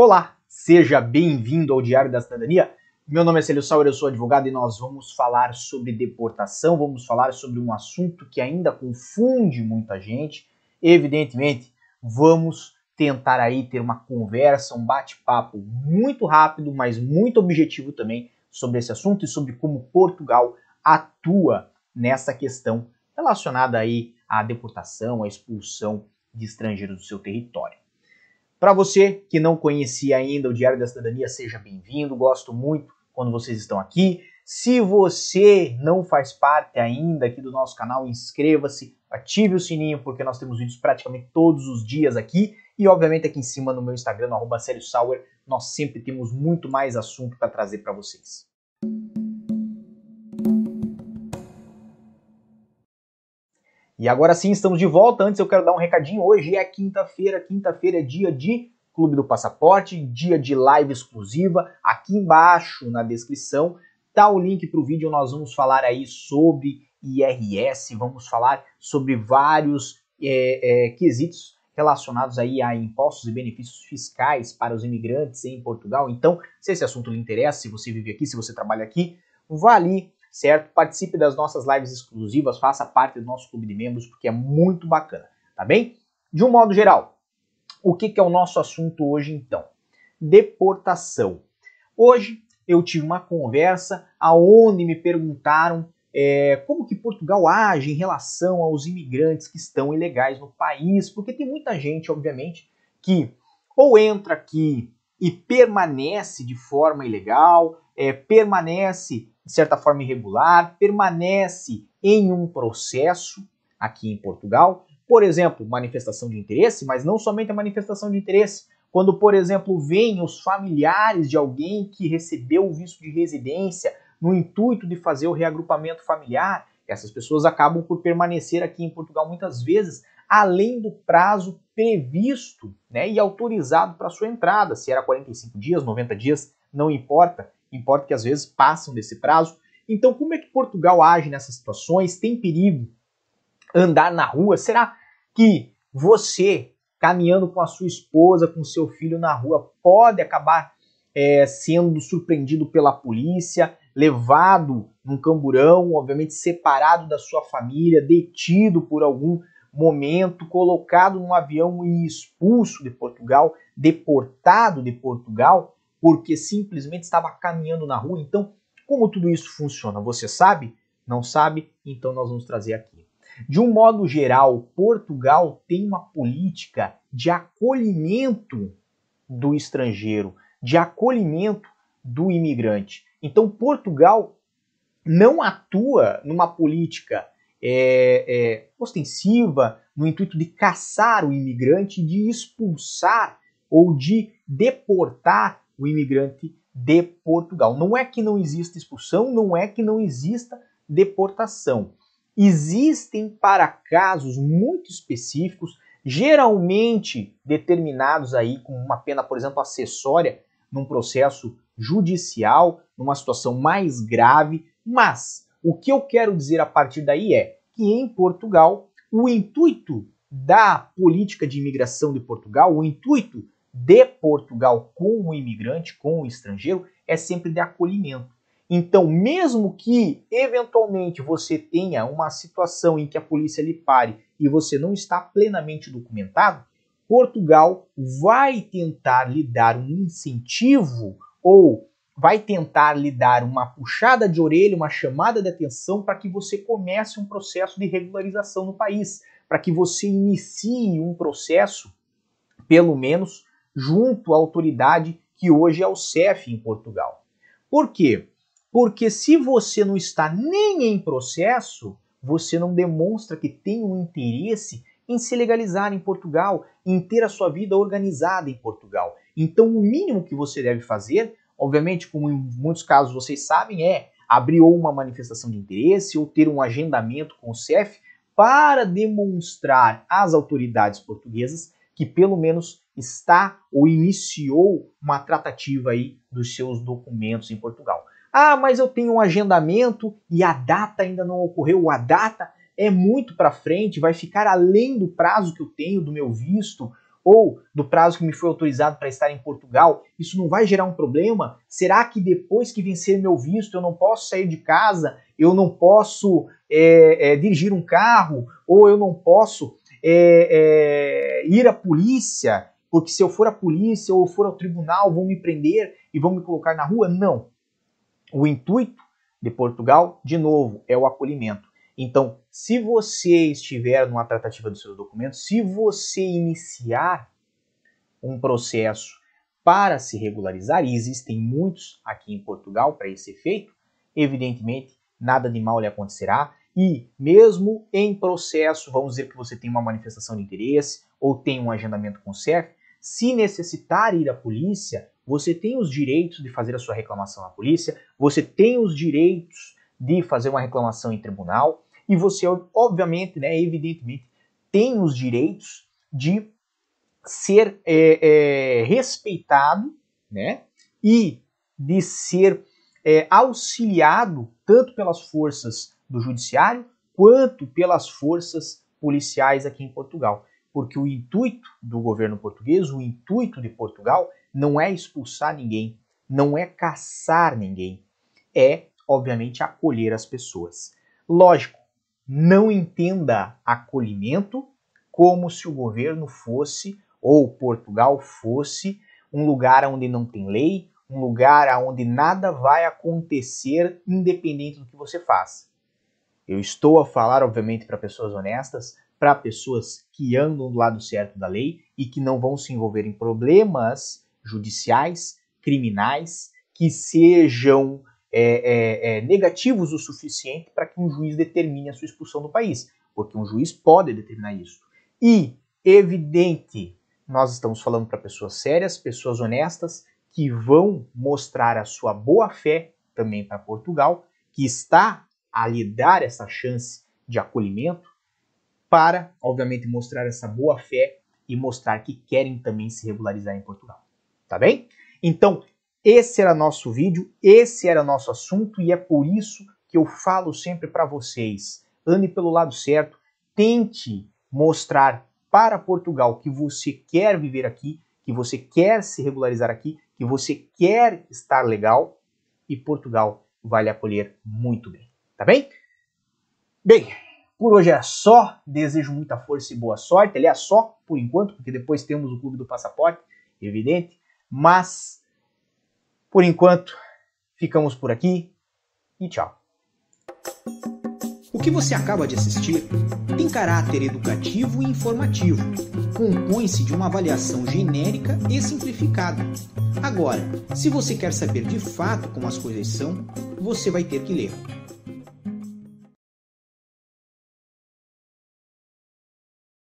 Olá, seja bem-vindo ao Diário da Cidadania. Meu nome é Celio Sauer, eu sou advogado e nós vamos falar sobre deportação, vamos falar sobre um assunto que ainda confunde muita gente. Evidentemente, vamos tentar aí ter uma conversa, um bate-papo muito rápido, mas muito objetivo também sobre esse assunto e sobre como Portugal atua nessa questão relacionada aí à deportação, à expulsão de estrangeiros do seu território. Para você que não conhecia ainda o Diário da Cidadania, seja bem-vindo. Gosto muito quando vocês estão aqui. Se você não faz parte ainda aqui do nosso canal, inscreva-se, ative o sininho, porque nós temos vídeos praticamente todos os dias aqui. E, obviamente, aqui em cima no meu Instagram, no Sauer, nós sempre temos muito mais assunto para trazer para vocês. E agora sim, estamos de volta. Antes eu quero dar um recadinho. Hoje é quinta-feira. Quinta-feira é dia de Clube do Passaporte, dia de live exclusiva. Aqui embaixo na descrição tá o link para o vídeo. Nós vamos falar aí sobre IRS, vamos falar sobre vários é, é, quesitos relacionados aí a impostos e benefícios fiscais para os imigrantes em Portugal. Então, se esse assunto lhe interessa, se você vive aqui, se você trabalha aqui, vá ali certo? Participe das nossas lives exclusivas, faça parte do nosso clube de membros, porque é muito bacana, tá bem? De um modo geral, o que, que é o nosso assunto hoje então? Deportação. Hoje eu tive uma conversa aonde me perguntaram é, como que Portugal age em relação aos imigrantes que estão ilegais no país, porque tem muita gente, obviamente, que ou entra aqui e permanece de forma ilegal, é, permanece de certa forma irregular, permanece em um processo aqui em Portugal, por exemplo, manifestação de interesse, mas não somente a manifestação de interesse. Quando, por exemplo, vêm os familiares de alguém que recebeu o visto de residência no intuito de fazer o reagrupamento familiar, essas pessoas acabam por permanecer aqui em Portugal muitas vezes além do prazo previsto né, e autorizado para sua entrada. Se era 45 dias, 90 dias, não importa importa que às vezes passam desse prazo. Então, como é que Portugal age nessas situações? Tem perigo andar na rua? Será que você, caminhando com a sua esposa, com seu filho na rua, pode acabar é, sendo surpreendido pela polícia, levado num camburão, obviamente separado da sua família, detido por algum momento, colocado num avião e expulso de Portugal, deportado de Portugal? Porque simplesmente estava caminhando na rua. Então, como tudo isso funciona? Você sabe? Não sabe? Então nós vamos trazer aqui. De um modo geral, Portugal tem uma política de acolhimento do estrangeiro, de acolhimento do imigrante. Então, Portugal não atua numa política é, é, ostensiva, no intuito de caçar o imigrante, de expulsar ou de deportar o imigrante de Portugal. Não é que não exista expulsão, não é que não exista deportação. Existem para casos muito específicos, geralmente determinados aí com uma pena, por exemplo, acessória num processo judicial, numa situação mais grave, mas o que eu quero dizer a partir daí é que em Portugal o intuito da política de imigração de Portugal, o intuito de Portugal com o imigrante, com o estrangeiro, é sempre de acolhimento. Então, mesmo que eventualmente você tenha uma situação em que a polícia lhe pare e você não está plenamente documentado, Portugal vai tentar lhe dar um incentivo ou vai tentar lhe dar uma puxada de orelha, uma chamada de atenção para que você comece um processo de regularização no país, para que você inicie um processo, pelo menos, junto à autoridade que hoje é o CEF em Portugal. Por quê? Porque se você não está nem em processo, você não demonstra que tem um interesse em se legalizar em Portugal, em ter a sua vida organizada em Portugal. Então, o mínimo que você deve fazer, obviamente, como em muitos casos vocês sabem, é abrir ou uma manifestação de interesse ou ter um agendamento com o CEF para demonstrar às autoridades portuguesas que pelo menos está ou iniciou uma tratativa aí dos seus documentos em Portugal. Ah, mas eu tenho um agendamento e a data ainda não ocorreu. A data é muito para frente, vai ficar além do prazo que eu tenho do meu visto, ou do prazo que me foi autorizado para estar em Portugal, isso não vai gerar um problema? Será que depois que vencer meu visto eu não posso sair de casa, eu não posso é, é, dirigir um carro, ou eu não posso é, é ir à polícia? Porque se eu for à polícia ou for ao tribunal, vão me prender e vão me colocar na rua? Não. O intuito de Portugal, de novo, é o acolhimento. Então, se você estiver numa tratativa dos seus documentos, se você iniciar um processo para se regularizar, e existem muitos aqui em Portugal para esse efeito, evidentemente nada de mal lhe acontecerá. E mesmo em processo, vamos dizer que você tem uma manifestação de interesse ou tem um agendamento com o CEF, se necessitar ir à polícia, você tem os direitos de fazer a sua reclamação à polícia, você tem os direitos de fazer uma reclamação em tribunal, e você, obviamente, né, evidentemente, tem os direitos de ser é, é, respeitado né, e de ser é, auxiliado tanto pelas forças do judiciário quanto pelas forças policiais aqui em Portugal. Porque o intuito do governo português, o intuito de Portugal, não é expulsar ninguém, não é caçar ninguém, é, obviamente, acolher as pessoas. Lógico, não entenda acolhimento como se o governo fosse, ou Portugal fosse, um lugar onde não tem lei, um lugar onde nada vai acontecer independente do que você faça. Eu estou a falar, obviamente, para pessoas honestas, para pessoas que andam do lado certo da lei e que não vão se envolver em problemas judiciais, criminais, que sejam é, é, é, negativos o suficiente para que um juiz determine a sua expulsão do país, porque um juiz pode determinar isso. E, evidente, nós estamos falando para pessoas sérias, pessoas honestas, que vão mostrar a sua boa fé também para Portugal, que está a lhe dar essa chance de acolhimento, para, obviamente, mostrar essa boa fé e mostrar que querem também se regularizar em Portugal. Tá bem? Então, esse era nosso vídeo, esse era nosso assunto e é por isso que eu falo sempre para vocês: ande pelo lado certo, tente mostrar para Portugal que você quer viver aqui, que você quer se regularizar aqui, que você quer estar legal e Portugal vai lhe acolher muito bem, tá bem? Bem, por hoje é só. Desejo muita força e boa sorte. Aliás, só por enquanto, porque depois temos o Clube do Passaporte, evidente. Mas por enquanto, ficamos por aqui e tchau. O que você acaba de assistir tem caráter educativo e informativo. Compõe-se de uma avaliação genérica e simplificada. Agora, se você quer saber de fato como as coisas são, você vai ter que ler.